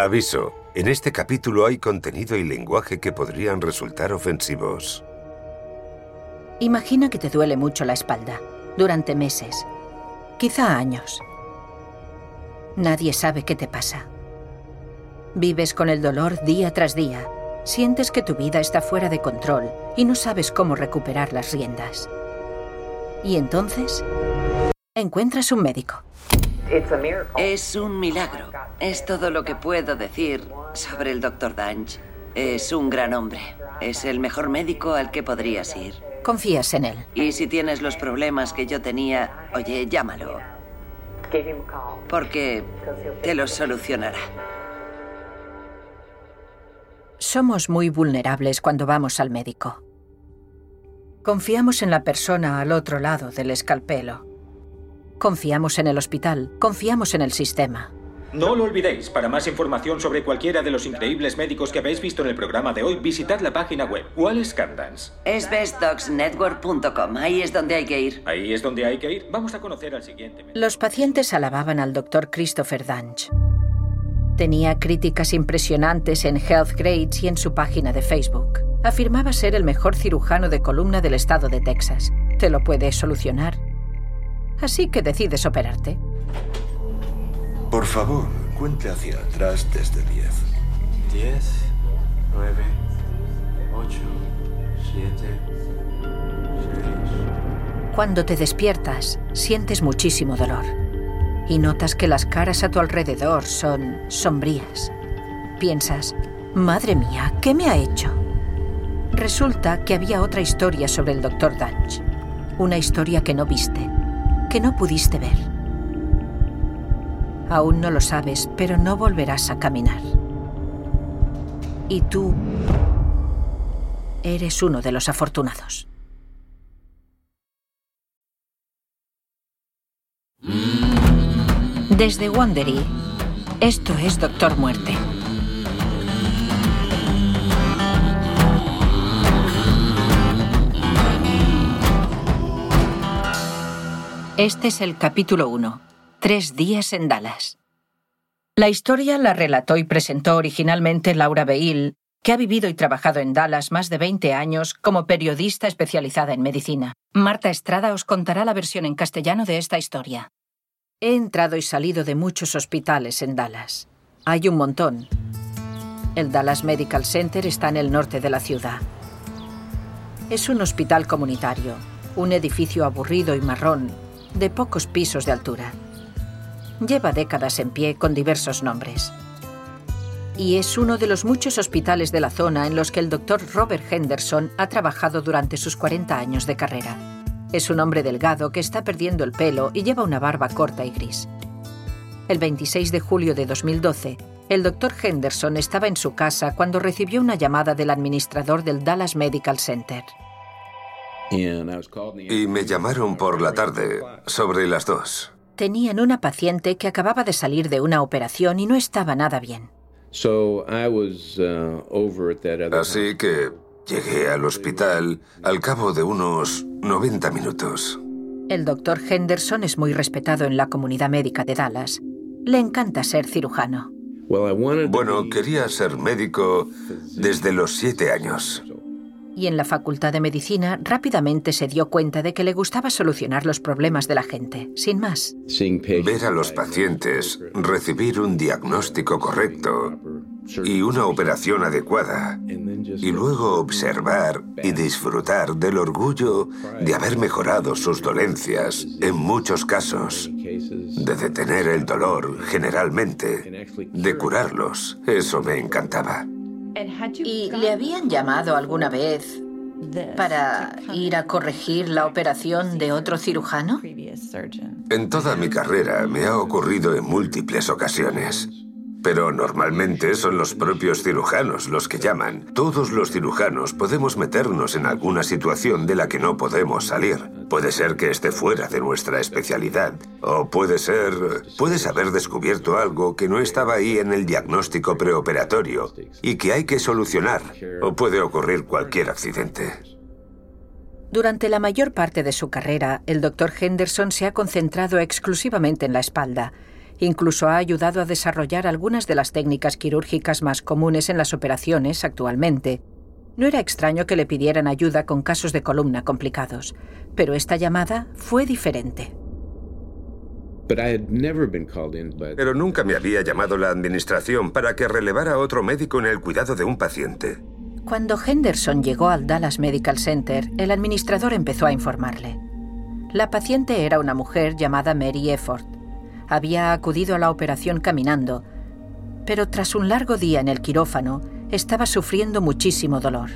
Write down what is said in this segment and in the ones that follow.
Aviso, en este capítulo hay contenido y lenguaje que podrían resultar ofensivos. Imagina que te duele mucho la espalda, durante meses, quizá años. Nadie sabe qué te pasa. Vives con el dolor día tras día, sientes que tu vida está fuera de control y no sabes cómo recuperar las riendas. Y entonces, encuentras un médico. Es un milagro. Es todo lo que puedo decir sobre el Dr. Danch. Es un gran hombre. Es el mejor médico al que podrías ir. Confías en él. Y si tienes los problemas que yo tenía, oye, llámalo. Porque te los solucionará. Somos muy vulnerables cuando vamos al médico. Confiamos en la persona al otro lado del escalpelo. Confiamos en el hospital, confiamos en el sistema. No lo olvidéis, para más información sobre cualquiera de los increíbles médicos que habéis visto en el programa de hoy, visitad la página web ¿Cuál Candance. Es bestdogsnetwork.com, ahí es donde hay que ir. Ahí es donde hay que ir. Vamos a conocer al siguiente. Los pacientes alababan al doctor Christopher Danch. Tenía críticas impresionantes en Health Grades y en su página de Facebook. Afirmaba ser el mejor cirujano de columna del estado de Texas. Te lo puede solucionar. Así que decides operarte. Por favor, cuente hacia atrás desde 10. 10, 9, 8, 7, 6. Cuando te despiertas, sientes muchísimo dolor y notas que las caras a tu alrededor son sombrías. Piensas, madre mía, ¿qué me ha hecho? Resulta que había otra historia sobre el Dr. Dunch. Una historia que no viste, que no pudiste ver. Aún no lo sabes, pero no volverás a caminar. Y tú eres uno de los afortunados. Desde Wandery, esto es Doctor Muerte. Este es el capítulo 1. Tres días en Dallas. La historia la relató y presentó originalmente Laura Beil, que ha vivido y trabajado en Dallas más de 20 años como periodista especializada en medicina. Marta Estrada os contará la versión en castellano de esta historia. He entrado y salido de muchos hospitales en Dallas. Hay un montón. El Dallas Medical Center está en el norte de la ciudad. Es un hospital comunitario, un edificio aburrido y marrón, de pocos pisos de altura. Lleva décadas en pie con diversos nombres. Y es uno de los muchos hospitales de la zona en los que el doctor Robert Henderson ha trabajado durante sus 40 años de carrera. Es un hombre delgado que está perdiendo el pelo y lleva una barba corta y gris. El 26 de julio de 2012, el doctor Henderson estaba en su casa cuando recibió una llamada del administrador del Dallas Medical Center. Y me llamaron por la tarde, sobre las dos. Tenían una paciente que acababa de salir de una operación y no estaba nada bien. Así que Llegué al hospital al cabo de unos 90 minutos. El doctor Henderson es muy respetado en la comunidad médica de Dallas. Le encanta ser cirujano. Bueno, quería ser médico desde los siete años. Y en la Facultad de Medicina rápidamente se dio cuenta de que le gustaba solucionar los problemas de la gente, sin más. Ver a los pacientes, recibir un diagnóstico correcto, y una operación adecuada. Y luego observar y disfrutar del orgullo de haber mejorado sus dolencias, en muchos casos, de detener el dolor, generalmente, de curarlos. Eso me encantaba. ¿Y le habían llamado alguna vez para ir a corregir la operación de otro cirujano? En toda mi carrera me ha ocurrido en múltiples ocasiones. Pero normalmente son los propios cirujanos los que llaman. Todos los cirujanos podemos meternos en alguna situación de la que no podemos salir. Puede ser que esté fuera de nuestra especialidad. O puede ser... Puedes haber descubierto algo que no estaba ahí en el diagnóstico preoperatorio y que hay que solucionar. O puede ocurrir cualquier accidente. Durante la mayor parte de su carrera, el doctor Henderson se ha concentrado exclusivamente en la espalda Incluso ha ayudado a desarrollar algunas de las técnicas quirúrgicas más comunes en las operaciones actualmente. No era extraño que le pidieran ayuda con casos de columna complicados, pero esta llamada fue diferente. Pero nunca me había llamado la administración para que relevara a otro médico en el cuidado de un paciente. Cuando Henderson llegó al Dallas Medical Center, el administrador empezó a informarle. La paciente era una mujer llamada Mary Efford. Había acudido a la operación caminando, pero tras un largo día en el quirófano, estaba sufriendo muchísimo dolor.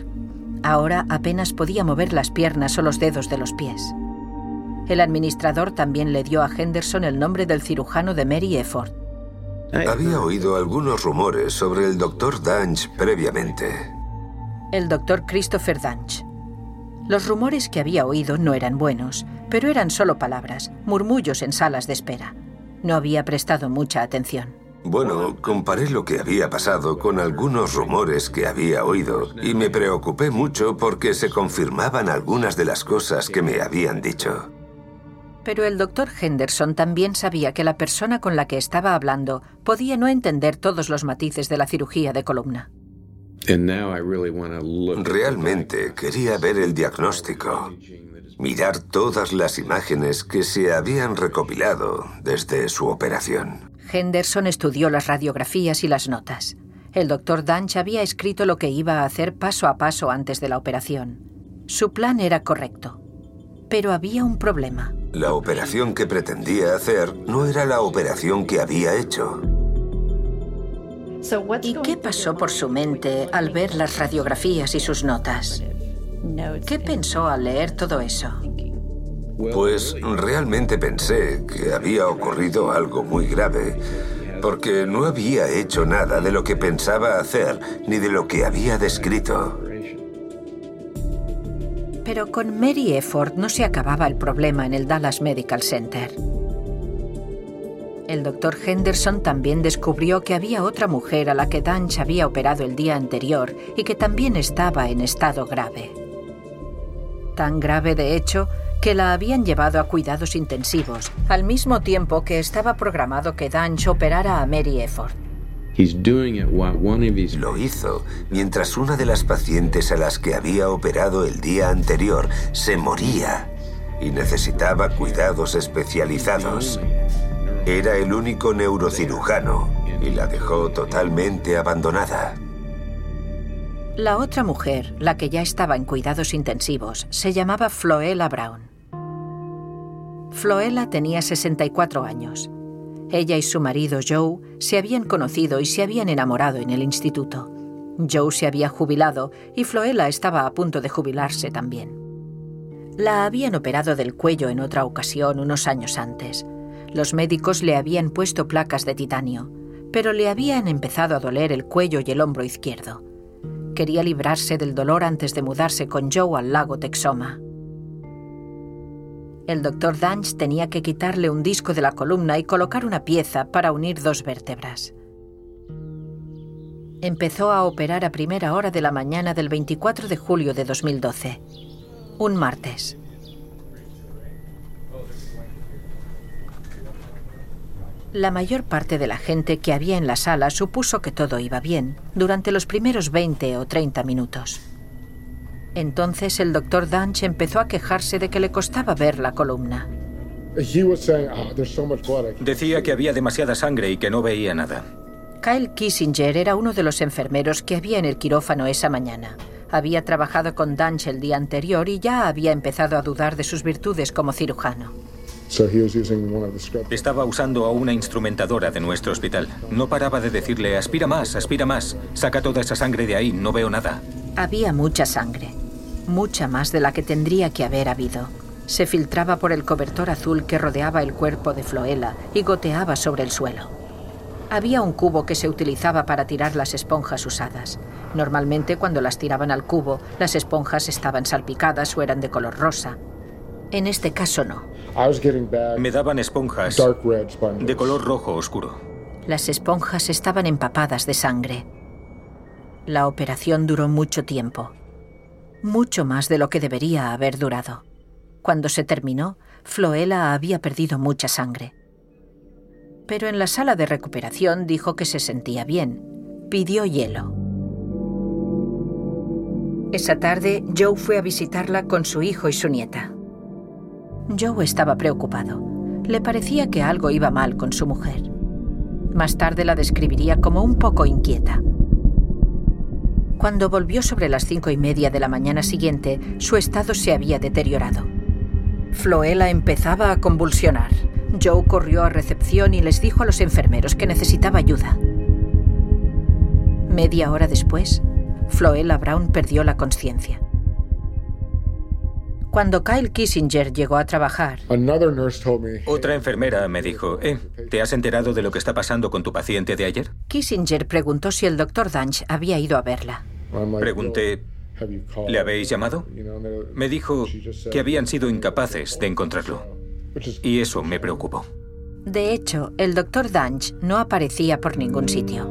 Ahora apenas podía mover las piernas o los dedos de los pies. El administrador también le dio a Henderson el nombre del cirujano de Mary Efford. Había oído algunos rumores sobre el doctor Danch previamente. El doctor Christopher Danch. Los rumores que había oído no eran buenos, pero eran solo palabras, murmullos en salas de espera. No había prestado mucha atención. Bueno, comparé lo que había pasado con algunos rumores que había oído y me preocupé mucho porque se confirmaban algunas de las cosas que me habían dicho. Pero el doctor Henderson también sabía que la persona con la que estaba hablando podía no entender todos los matices de la cirugía de columna. Realmente quería ver el diagnóstico, mirar todas las imágenes que se habían recopilado desde su operación. Henderson estudió las radiografías y las notas. El doctor Danch había escrito lo que iba a hacer paso a paso antes de la operación. Su plan era correcto. Pero había un problema. La operación que pretendía hacer no era la operación que había hecho. ¿Y qué pasó por su mente al ver las radiografías y sus notas? ¿Qué pensó al leer todo eso? Pues realmente pensé que había ocurrido algo muy grave, porque no había hecho nada de lo que pensaba hacer ni de lo que había descrito. Pero con Mary Efford no se acababa el problema en el Dallas Medical Center. El doctor Henderson también descubrió que había otra mujer a la que Danch había operado el día anterior y que también estaba en estado grave. Tan grave, de hecho, que la habían llevado a cuidados intensivos, al mismo tiempo que estaba programado que Danch operara a Mary Efford. Lo hizo mientras una de las pacientes a las que había operado el día anterior se moría y necesitaba cuidados especializados. Era el único neurocirujano y la dejó totalmente abandonada. La otra mujer, la que ya estaba en cuidados intensivos, se llamaba Floella Brown. Floella tenía 64 años. Ella y su marido Joe se habían conocido y se habían enamorado en el instituto. Joe se había jubilado y Floella estaba a punto de jubilarse también. La habían operado del cuello en otra ocasión unos años antes. Los médicos le habían puesto placas de titanio, pero le habían empezado a doler el cuello y el hombro izquierdo. Quería librarse del dolor antes de mudarse con Joe al lago Texoma. El doctor Danch tenía que quitarle un disco de la columna y colocar una pieza para unir dos vértebras. Empezó a operar a primera hora de la mañana del 24 de julio de 2012, un martes. La mayor parte de la gente que había en la sala supuso que todo iba bien durante los primeros 20 o 30 minutos. Entonces el doctor Danch empezó a quejarse de que le costaba ver la columna. Decía que había demasiada sangre y que no veía nada. Kyle Kissinger era uno de los enfermeros que había en el quirófano esa mañana. Había trabajado con Danch el día anterior y ya había empezado a dudar de sus virtudes como cirujano. Estaba usando a una instrumentadora de nuestro hospital. No paraba de decirle, aspira más, aspira más, saca toda esa sangre de ahí, no veo nada. Había mucha sangre, mucha más de la que tendría que haber habido. Se filtraba por el cobertor azul que rodeaba el cuerpo de Floela y goteaba sobre el suelo. Había un cubo que se utilizaba para tirar las esponjas usadas. Normalmente cuando las tiraban al cubo, las esponjas estaban salpicadas o eran de color rosa. En este caso no. Me daban esponjas de color rojo oscuro. Las esponjas estaban empapadas de sangre. La operación duró mucho tiempo, mucho más de lo que debería haber durado. Cuando se terminó, Floela había perdido mucha sangre. Pero en la sala de recuperación dijo que se sentía bien. Pidió hielo. Esa tarde, Joe fue a visitarla con su hijo y su nieta. Joe estaba preocupado. Le parecía que algo iba mal con su mujer. Más tarde la describiría como un poco inquieta. Cuando volvió sobre las cinco y media de la mañana siguiente, su estado se había deteriorado. Floela empezaba a convulsionar. Joe corrió a recepción y les dijo a los enfermeros que necesitaba ayuda. Media hora después, Floela Brown perdió la conciencia. Cuando Kyle Kissinger llegó a trabajar, Otra enfermera me dijo, eh, ¿te has enterado de lo que está pasando con tu paciente de ayer? Kissinger preguntó si el doctor Danch había ido a verla. Pregunté, ¿le habéis llamado? Me dijo que habían sido incapaces de encontrarlo. Y eso me preocupó. De hecho, el doctor Danch no aparecía por ningún sitio.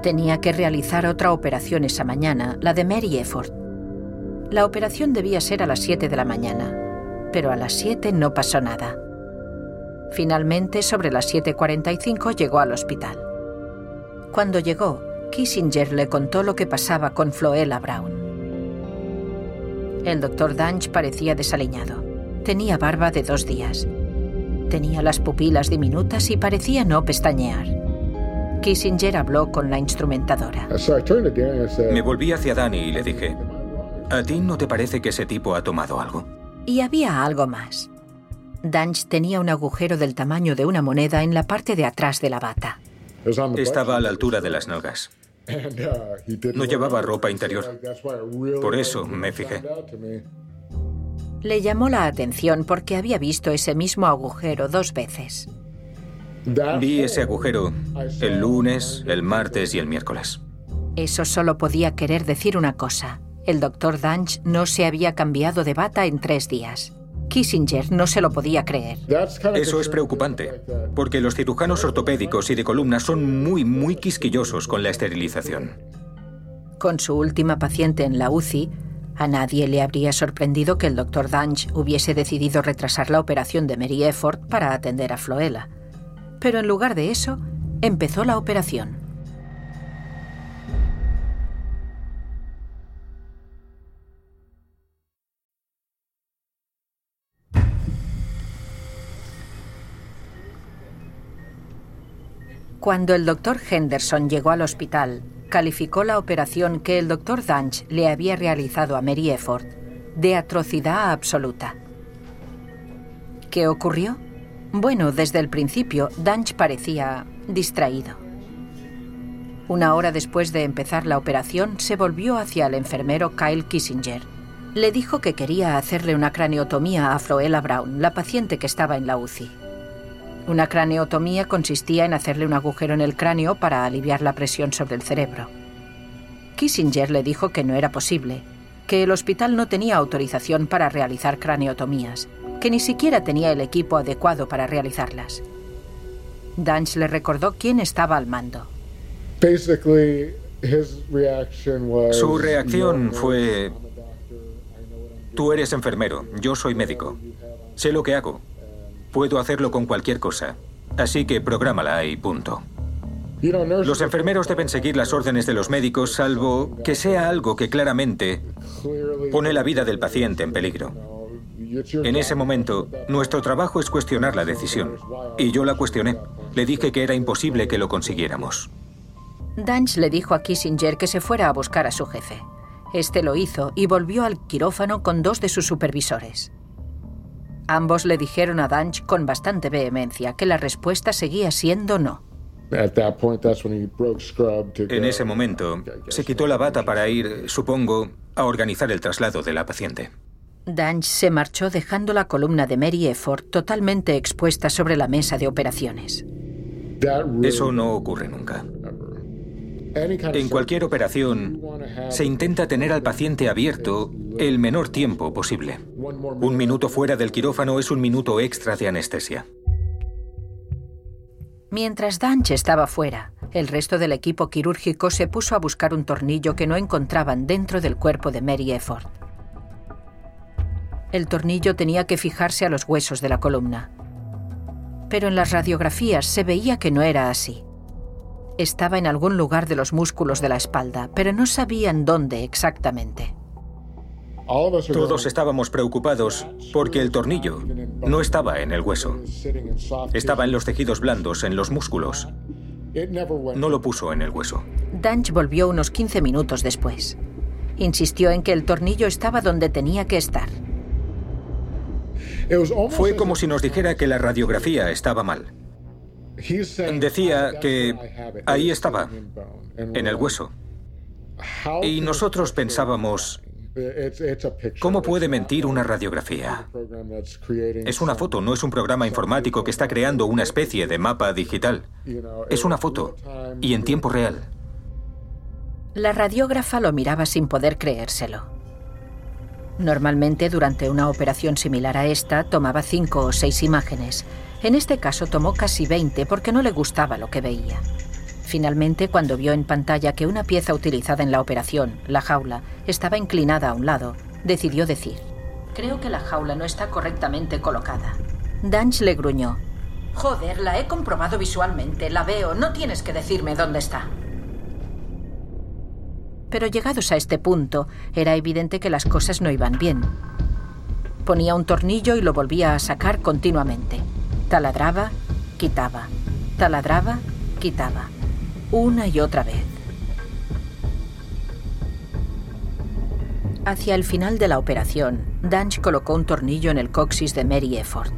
Tenía que realizar otra operación esa mañana, la de Mary Efford. La operación debía ser a las 7 de la mañana, pero a las 7 no pasó nada. Finalmente, sobre las 7.45 llegó al hospital. Cuando llegó, Kissinger le contó lo que pasaba con Floella Brown. El doctor Danch parecía desaliñado. Tenía barba de dos días. Tenía las pupilas diminutas y parecía no pestañear. Kissinger habló con la instrumentadora. Me volví hacia Danny y le dije, ¿a ti no te parece que ese tipo ha tomado algo? Y había algo más. Danch tenía un agujero del tamaño de una moneda en la parte de atrás de la bata. Estaba a la altura de las nalgas. No llevaba ropa interior. Por eso me fijé. Le llamó la atención porque había visto ese mismo agujero dos veces. Vi ese agujero el lunes, el martes y el miércoles. Eso solo podía querer decir una cosa. El doctor Danch no se había cambiado de bata en tres días. Kissinger no se lo podía creer. Eso es preocupante, porque los cirujanos ortopédicos y de columna son muy, muy quisquillosos con la esterilización. Con su última paciente en la UCI, a nadie le habría sorprendido que el doctor Danch hubiese decidido retrasar la operación de Mary Efford para atender a Floella. Pero en lugar de eso, empezó la operación. Cuando el doctor Henderson llegó al hospital, calificó la operación que el doctor Danch le había realizado a Mary Efford de atrocidad absoluta. ¿Qué ocurrió? Bueno, desde el principio, Danch parecía distraído. Una hora después de empezar la operación, se volvió hacia el enfermero Kyle Kissinger. Le dijo que quería hacerle una craneotomía a Floella Brown, la paciente que estaba en la UCI. Una craneotomía consistía en hacerle un agujero en el cráneo para aliviar la presión sobre el cerebro. Kissinger le dijo que no era posible, que el hospital no tenía autorización para realizar craneotomías, que ni siquiera tenía el equipo adecuado para realizarlas. Danch le recordó quién estaba al mando. Su reacción fue, tú eres enfermero, yo soy médico, sé lo que hago, puedo hacerlo con cualquier cosa, así que prográmala y punto. Los enfermeros deben seguir las órdenes de los médicos salvo que sea algo que claramente pone la vida del paciente en peligro. En ese momento, nuestro trabajo es cuestionar la decisión. Y yo la cuestioné. Le dije que era imposible que lo consiguiéramos. Danch le dijo a Kissinger que se fuera a buscar a su jefe. Este lo hizo y volvió al quirófano con dos de sus supervisores. Ambos le dijeron a Danch con bastante vehemencia que la respuesta seguía siendo no. En ese momento, se quitó la bata para ir, supongo, a organizar el traslado de la paciente. Danch se marchó dejando la columna de Mary Efford totalmente expuesta sobre la mesa de operaciones. Eso no ocurre nunca. En cualquier operación, se intenta tener al paciente abierto el menor tiempo posible. Un minuto fuera del quirófano es un minuto extra de anestesia. Mientras Danch estaba fuera, el resto del equipo quirúrgico se puso a buscar un tornillo que no encontraban dentro del cuerpo de Mary Efford. El tornillo tenía que fijarse a los huesos de la columna. Pero en las radiografías se veía que no era así. Estaba en algún lugar de los músculos de la espalda, pero no sabían dónde exactamente. Todos estábamos preocupados porque el tornillo no estaba en el hueso. Estaba en los tejidos blandos, en los músculos. No lo puso en el hueso. Danch volvió unos 15 minutos después. Insistió en que el tornillo estaba donde tenía que estar. Fue como si nos dijera que la radiografía estaba mal. Decía que ahí estaba, en el hueso. Y nosotros pensábamos, ¿Cómo puede mentir una radiografía? Es una foto, no es un programa informático que está creando una especie de mapa digital. Es una foto y en tiempo real. La radiógrafa lo miraba sin poder creérselo. Normalmente durante una operación similar a esta tomaba cinco o seis imágenes. En este caso tomó casi 20 porque no le gustaba lo que veía. Finalmente, cuando vio en pantalla que una pieza utilizada en la operación, la jaula, estaba inclinada a un lado, decidió decir, Creo que la jaula no está correctamente colocada. Danch le gruñó. Joder, la he comprobado visualmente, la veo, no tienes que decirme dónde está. Pero llegados a este punto, era evidente que las cosas no iban bien. Ponía un tornillo y lo volvía a sacar continuamente. Taladraba, quitaba. Taladraba, quitaba una y otra vez. Hacia el final de la operación, Danch colocó un tornillo en el coxis de Mary Efford.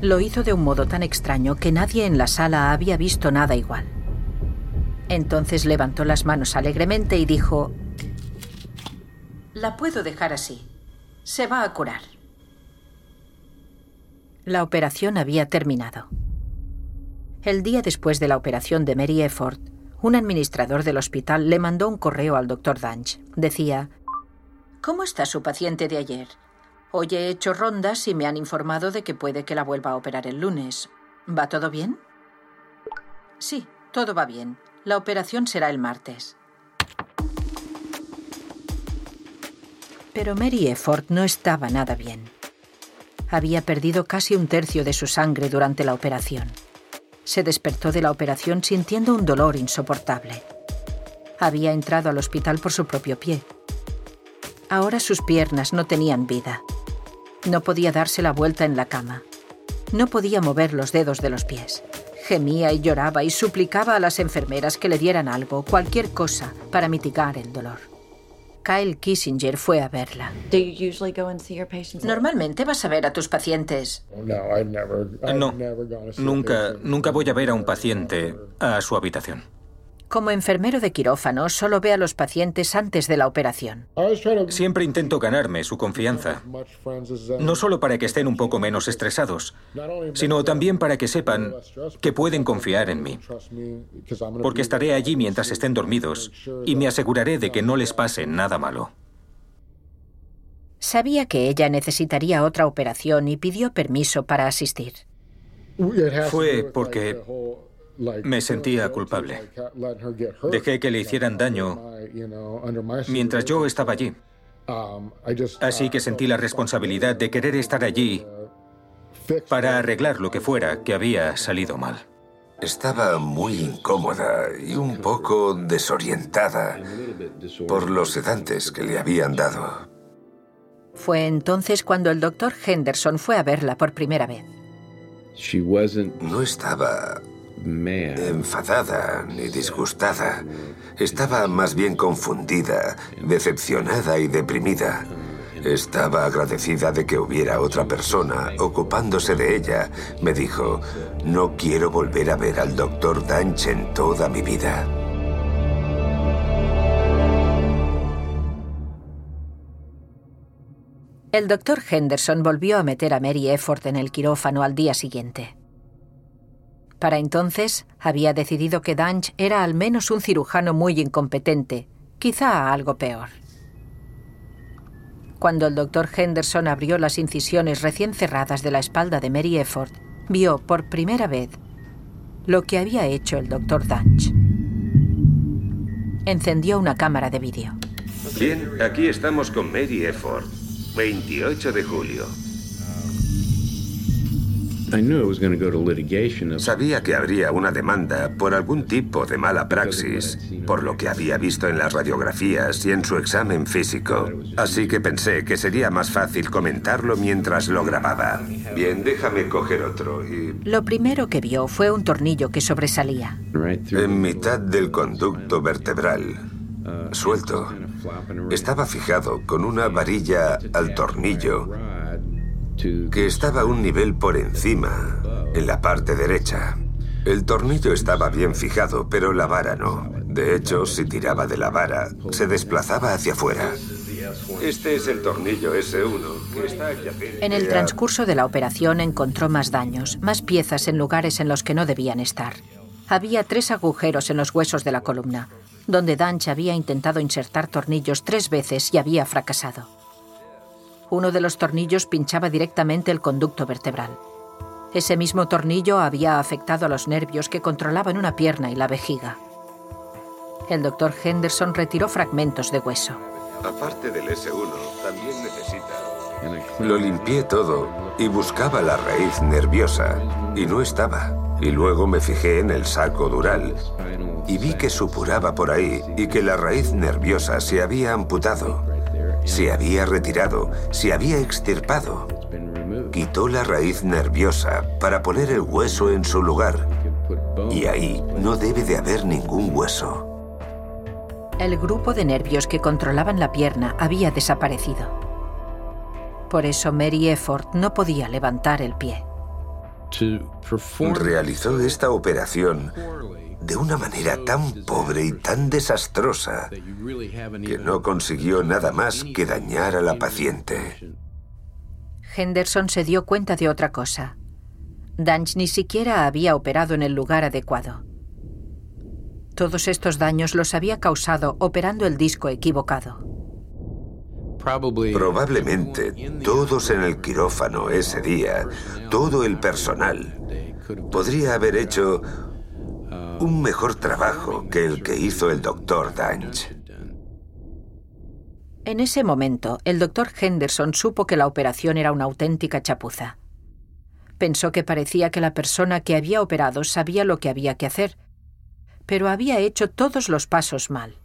Lo hizo de un modo tan extraño que nadie en la sala había visto nada igual. Entonces levantó las manos alegremente y dijo, La puedo dejar así. Se va a curar. La operación había terminado. El día después de la operación de Mary Efford, un administrador del hospital le mandó un correo al doctor Danch. Decía, ¿Cómo está su paciente de ayer? Hoy he hecho rondas y me han informado de que puede que la vuelva a operar el lunes. ¿Va todo bien? Sí, todo va bien. La operación será el martes. Pero Mary Efford no estaba nada bien. Había perdido casi un tercio de su sangre durante la operación se despertó de la operación sintiendo un dolor insoportable. Había entrado al hospital por su propio pie. Ahora sus piernas no tenían vida. No podía darse la vuelta en la cama. No podía mover los dedos de los pies. Gemía y lloraba y suplicaba a las enfermeras que le dieran algo, cualquier cosa, para mitigar el dolor. Kyle Kissinger fue a verla. Normalmente vas a ver a tus pacientes. No, nunca, nunca voy a ver a un paciente a su habitación. Como enfermero de quirófano, solo ve a los pacientes antes de la operación. Siempre intento ganarme su confianza. No solo para que estén un poco menos estresados, sino también para que sepan que pueden confiar en mí. Porque estaré allí mientras estén dormidos y me aseguraré de que no les pase nada malo. Sabía que ella necesitaría otra operación y pidió permiso para asistir. Fue porque me sentía culpable. Dejé que le hicieran daño mientras yo estaba allí. Así que sentí la responsabilidad de querer estar allí para arreglar lo que fuera que había salido mal. Estaba muy incómoda y un poco desorientada por los sedantes que le habían dado. Fue entonces cuando el doctor Henderson fue a verla por primera vez. No estaba enfadada ni disgustada. Estaba más bien confundida, decepcionada y deprimida. Estaba agradecida de que hubiera otra persona ocupándose de ella. Me dijo, no quiero volver a ver al doctor Danch en toda mi vida. El doctor Henderson volvió a meter a Mary Efford en el quirófano al día siguiente. Para entonces había decidido que Danch era al menos un cirujano muy incompetente, quizá algo peor. Cuando el doctor Henderson abrió las incisiones recién cerradas de la espalda de Mary Efford, vio por primera vez lo que había hecho el doctor Danch. Encendió una cámara de vídeo. Bien, aquí estamos con Mary Efford, 28 de julio. Sabía que habría una demanda por algún tipo de mala praxis, por lo que había visto en las radiografías y en su examen físico. Así que pensé que sería más fácil comentarlo mientras lo grababa. Bien, déjame coger otro y... Lo primero que vio fue un tornillo que sobresalía. En mitad del conducto vertebral, suelto, estaba fijado con una varilla al tornillo que estaba un nivel por encima, en la parte derecha. El tornillo estaba bien fijado, pero la vara no. De hecho, si tiraba de la vara, se desplazaba hacia afuera. Este es el tornillo S1, que está En el transcurso de la operación encontró más daños, más piezas en lugares en los que no debían estar. Había tres agujeros en los huesos de la columna, donde Danch había intentado insertar tornillos tres veces y había fracasado. Uno de los tornillos pinchaba directamente el conducto vertebral. Ese mismo tornillo había afectado a los nervios que controlaban una pierna y la vejiga. El doctor Henderson retiró fragmentos de hueso. Aparte del S1, también necesita... Lo limpié todo y buscaba la raíz nerviosa y no estaba. Y luego me fijé en el saco dural y vi que supuraba por ahí y que la raíz nerviosa se había amputado, se había retirado, se había extirpado. Quitó la raíz nerviosa para poner el hueso en su lugar. Y ahí no debe de haber ningún hueso. El grupo de nervios que controlaban la pierna había desaparecido. Por eso Mary Effort no podía levantar el pie. Realizó esta operación de una manera tan pobre y tan desastrosa que no consiguió nada más que dañar a la paciente. Henderson se dio cuenta de otra cosa. Danch ni siquiera había operado en el lugar adecuado. Todos estos daños los había causado operando el disco equivocado. Probablemente todos en el quirófano ese día, todo el personal, podría haber hecho un mejor trabajo que el que hizo el doctor Danch. En ese momento, el doctor Henderson supo que la operación era una auténtica chapuza. Pensó que parecía que la persona que había operado sabía lo que había que hacer, pero había hecho todos los pasos mal.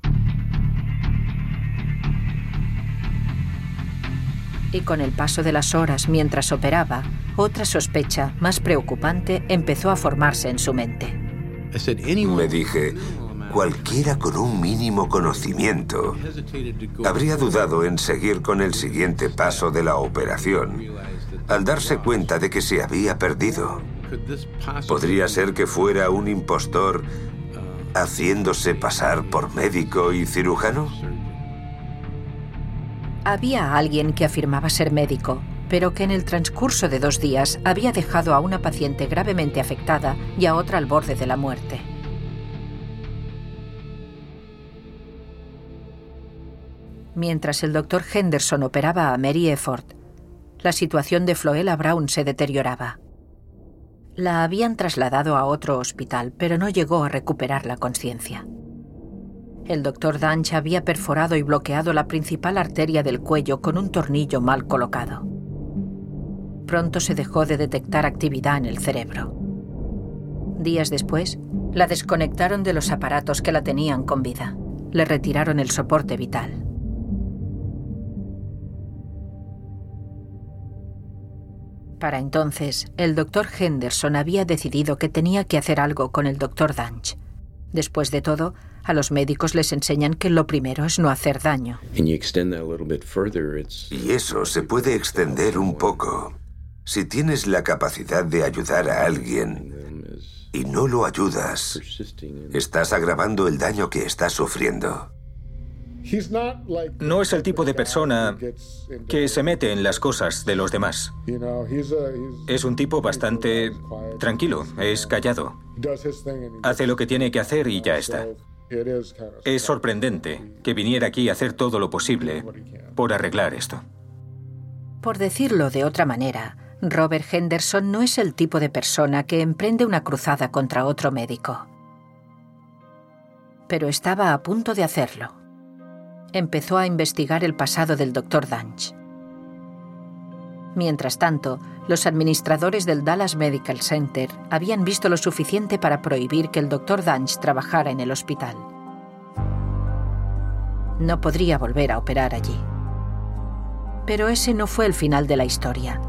Y con el paso de las horas mientras operaba, otra sospecha, más preocupante, empezó a formarse en su mente. Me dije, cualquiera con un mínimo conocimiento habría dudado en seguir con el siguiente paso de la operación al darse cuenta de que se había perdido. ¿Podría ser que fuera un impostor haciéndose pasar por médico y cirujano? Había alguien que afirmaba ser médico, pero que en el transcurso de dos días había dejado a una paciente gravemente afectada y a otra al borde de la muerte. Mientras el doctor Henderson operaba a Mary Efford, la situación de Floella Brown se deterioraba. La habían trasladado a otro hospital, pero no llegó a recuperar la conciencia. El doctor Danch había perforado y bloqueado la principal arteria del cuello con un tornillo mal colocado pronto se dejó de detectar actividad en el cerebro. Días después, la desconectaron de los aparatos que la tenían con vida. Le retiraron el soporte vital. Para entonces, el doctor Henderson había decidido que tenía que hacer algo con el doctor Danch. Después de todo, a los médicos les enseñan que lo primero es no hacer daño. Y eso se puede extender un poco. Si tienes la capacidad de ayudar a alguien y no lo ayudas, estás agravando el daño que estás sufriendo. No es el tipo de persona que se mete en las cosas de los demás. Es un tipo bastante tranquilo, es callado. Hace lo que tiene que hacer y ya está. Es sorprendente que viniera aquí a hacer todo lo posible por arreglar esto. Por decirlo de otra manera, Robert Henderson no es el tipo de persona que emprende una cruzada contra otro médico. Pero estaba a punto de hacerlo. Empezó a investigar el pasado del Dr. Danch. Mientras tanto, los administradores del Dallas Medical Center habían visto lo suficiente para prohibir que el Dr. Danch trabajara en el hospital. No podría volver a operar allí. Pero ese no fue el final de la historia.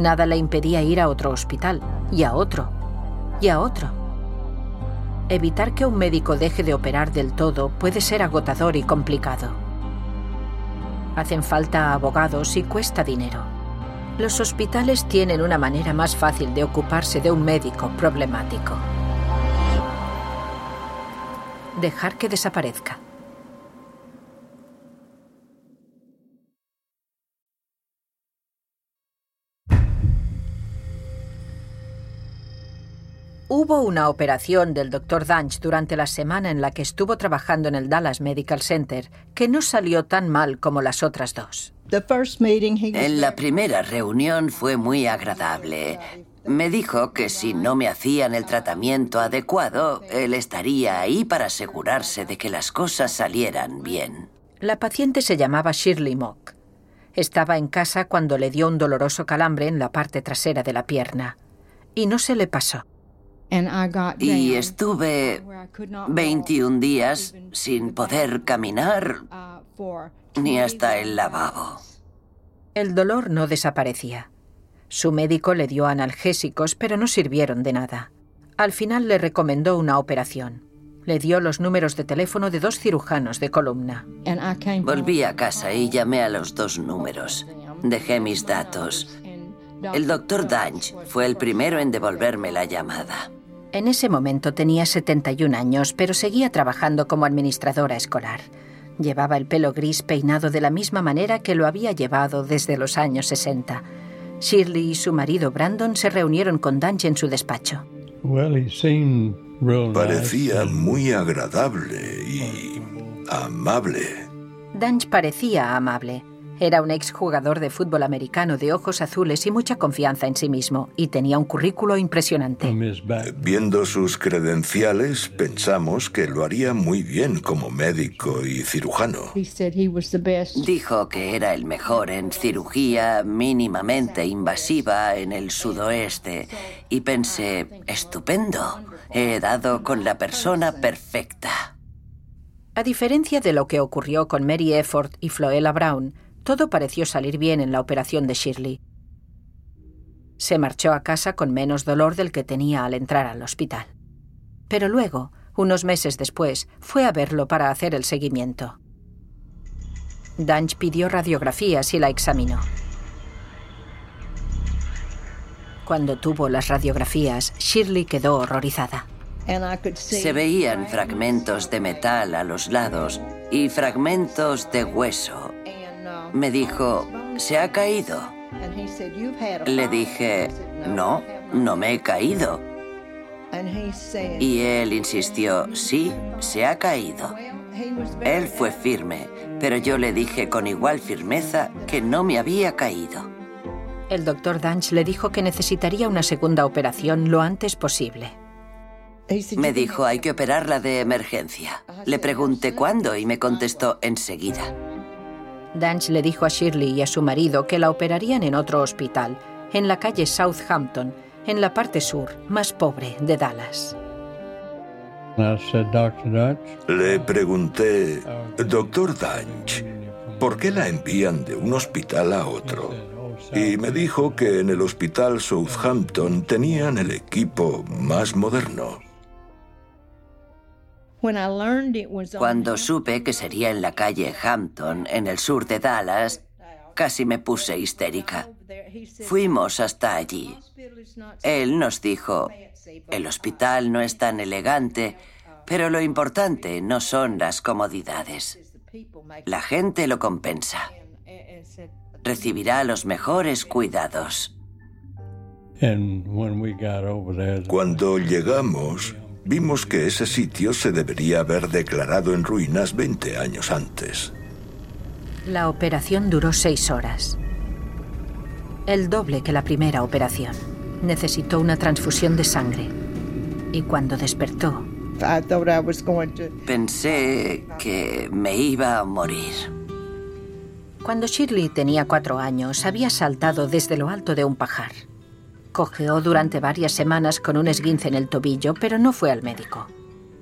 Nada le impedía ir a otro hospital, y a otro, y a otro. Evitar que un médico deje de operar del todo puede ser agotador y complicado. Hacen falta abogados y cuesta dinero. Los hospitales tienen una manera más fácil de ocuparse de un médico problemático. Dejar que desaparezca. Hubo una operación del Dr. Danch durante la semana en la que estuvo trabajando en el Dallas Medical Center que no salió tan mal como las otras dos. En la primera reunión fue muy agradable. Me dijo que si no me hacían el tratamiento adecuado, él estaría ahí para asegurarse de que las cosas salieran bien. La paciente se llamaba Shirley Mock. Estaba en casa cuando le dio un doloroso calambre en la parte trasera de la pierna. Y no se le pasó. Y estuve 21 días sin poder caminar ni hasta el lavabo. El dolor no desaparecía. Su médico le dio analgésicos, pero no sirvieron de nada. Al final le recomendó una operación. Le dio los números de teléfono de dos cirujanos de columna. Volví a casa y llamé a los dos números. Dejé mis datos. El doctor Danch fue el primero en devolverme la llamada. En ese momento tenía 71 años, pero seguía trabajando como administradora escolar. Llevaba el pelo gris peinado de la misma manera que lo había llevado desde los años 60. Shirley y su marido Brandon se reunieron con Danch en su despacho. Parecía muy agradable y amable. Danch parecía amable. Era un exjugador de fútbol americano de ojos azules y mucha confianza en sí mismo, y tenía un currículo impresionante. Viendo sus credenciales, pensamos que lo haría muy bien como médico y cirujano. Dijo que era el mejor en cirugía mínimamente invasiva en el sudoeste, y pensé, estupendo, he dado con la persona perfecta. A diferencia de lo que ocurrió con Mary Efford y Floella Brown, todo pareció salir bien en la operación de Shirley. Se marchó a casa con menos dolor del que tenía al entrar al hospital. Pero luego, unos meses después, fue a verlo para hacer el seguimiento. Danch pidió radiografías y la examinó. Cuando tuvo las radiografías, Shirley quedó horrorizada. Se veían fragmentos de metal a los lados y fragmentos de hueso me dijo, ¿se ha caído? Le dije, no, no me he caído. Y él insistió, sí, se ha caído. Él fue firme, pero yo le dije con igual firmeza que no me había caído. El doctor Danch le dijo que necesitaría una segunda operación lo antes posible. Me dijo, hay que operarla de emergencia. Le pregunté cuándo y me contestó enseguida. Danch le dijo a Shirley y a su marido que la operarían en otro hospital, en la calle Southampton, en la parte sur, más pobre de Dallas. Le pregunté, Doctor Danch, ¿por qué la envían de un hospital a otro? Y me dijo que en el hospital Southampton tenían el equipo más moderno. Cuando supe que sería en la calle Hampton, en el sur de Dallas, casi me puse histérica. Fuimos hasta allí. Él nos dijo, el hospital no es tan elegante, pero lo importante no son las comodidades. La gente lo compensa. Recibirá los mejores cuidados. Cuando llegamos, vimos que ese sitio se debería haber declarado en ruinas 20 años antes. La operación duró seis horas. El doble que la primera operación. Necesitó una transfusión de sangre. Y cuando despertó... Pensé que me iba a morir. Cuando Shirley tenía cuatro años, había saltado desde lo alto de un pajar. Cojeó durante varias semanas con un esguince en el tobillo, pero no fue al médico.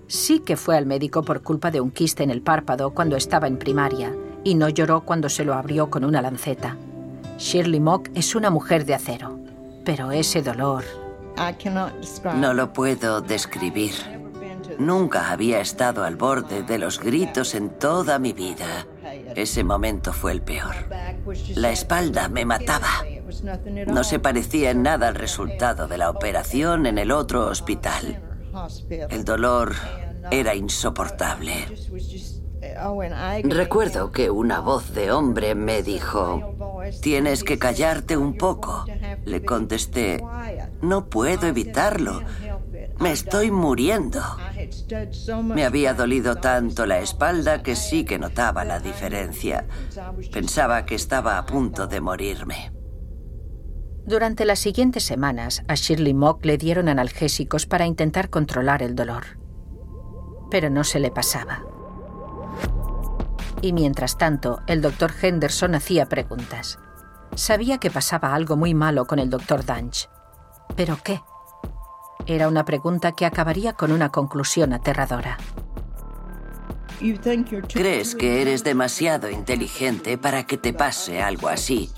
Sí que fue al médico por culpa de un quiste en el párpado cuando estaba en primaria y no lloró cuando se lo abrió con una lanceta. Shirley Mock es una mujer de acero, pero ese dolor... No lo puedo describir. Nunca había estado al borde de los gritos en toda mi vida. Ese momento fue el peor. La espalda me mataba. No se parecía en nada al resultado de la operación en el otro hospital. El dolor era insoportable. Recuerdo que una voz de hombre me dijo, tienes que callarte un poco. Le contesté, no puedo evitarlo. Me estoy muriendo. Me había dolido tanto la espalda que sí que notaba la diferencia. Pensaba que estaba a punto de morirme. Durante las siguientes semanas, a Shirley Mock le dieron analgésicos para intentar controlar el dolor. Pero no se le pasaba. Y mientras tanto, el doctor Henderson hacía preguntas. Sabía que pasaba algo muy malo con el doctor Dunge. ¿Pero qué? Era una pregunta que acabaría con una conclusión aterradora. ¿Crees que eres demasiado inteligente para que te pase algo así?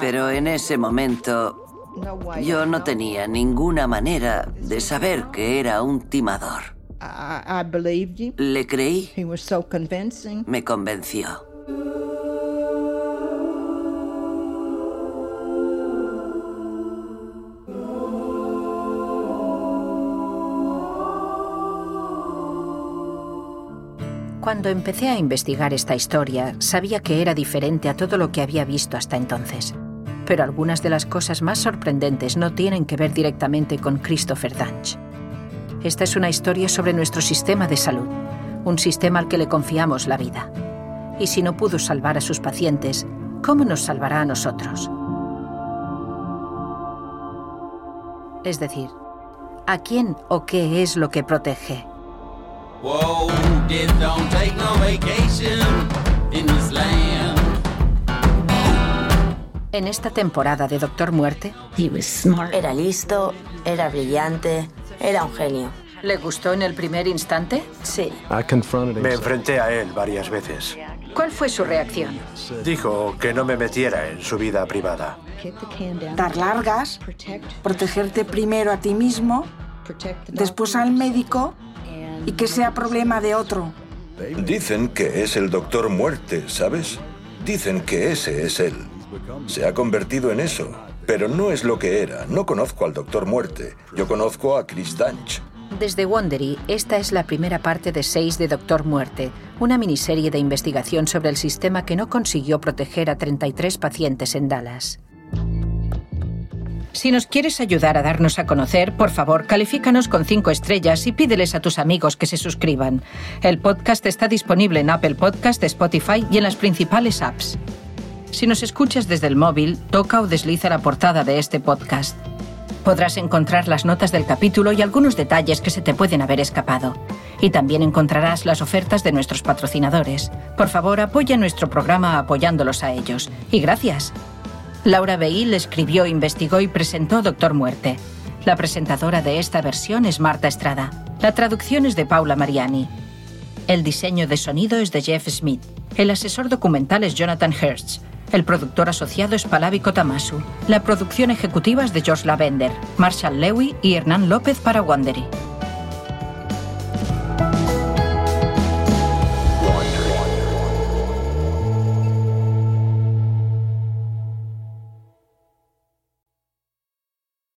Pero en ese momento yo no tenía ninguna manera de saber que era un timador. Le creí. Me convenció. Cuando empecé a investigar esta historia, sabía que era diferente a todo lo que había visto hasta entonces. Pero algunas de las cosas más sorprendentes no tienen que ver directamente con Christopher Dunge. Esta es una historia sobre nuestro sistema de salud, un sistema al que le confiamos la vida. Y si no pudo salvar a sus pacientes, ¿cómo nos salvará a nosotros? Es decir, ¿a quién o qué es lo que protege? En esta temporada de Doctor Muerte, era listo, era brillante, era un genio. ¿Le gustó en el primer instante? Sí. Me enfrenté a él varias veces. ¿Cuál fue su reacción? Dijo que no me metiera en su vida privada. Dar largas, protegerte primero a ti mismo, después al médico y que sea problema de otro. Dicen que es el Doctor Muerte, ¿sabes? Dicen que ese es él. Se ha convertido en eso, pero no es lo que era. No conozco al Doctor Muerte. Yo conozco a Chris Dunch. Desde Wondery, esta es la primera parte de seis de Doctor Muerte, una miniserie de investigación sobre el sistema que no consiguió proteger a 33 pacientes en Dallas. Si nos quieres ayudar a darnos a conocer, por favor, califícanos con cinco estrellas y pídeles a tus amigos que se suscriban. El podcast está disponible en Apple Podcast, Spotify y en las principales apps. Si nos escuchas desde el móvil, toca o desliza la portada de este podcast. Podrás encontrar las notas del capítulo y algunos detalles que se te pueden haber escapado. Y también encontrarás las ofertas de nuestros patrocinadores. Por favor, apoya nuestro programa apoyándolos a ellos. Y gracias. Laura Beil escribió, investigó y presentó Doctor Muerte. La presentadora de esta versión es Marta Estrada. La traducción es de Paula Mariani. El diseño de sonido es de Jeff Smith. El asesor documental es Jonathan Hertz. El productor asociado es Palavi Kotamasu. La producción ejecutiva es de George Lavender, Marshall Lewy y Hernán López para Wandery.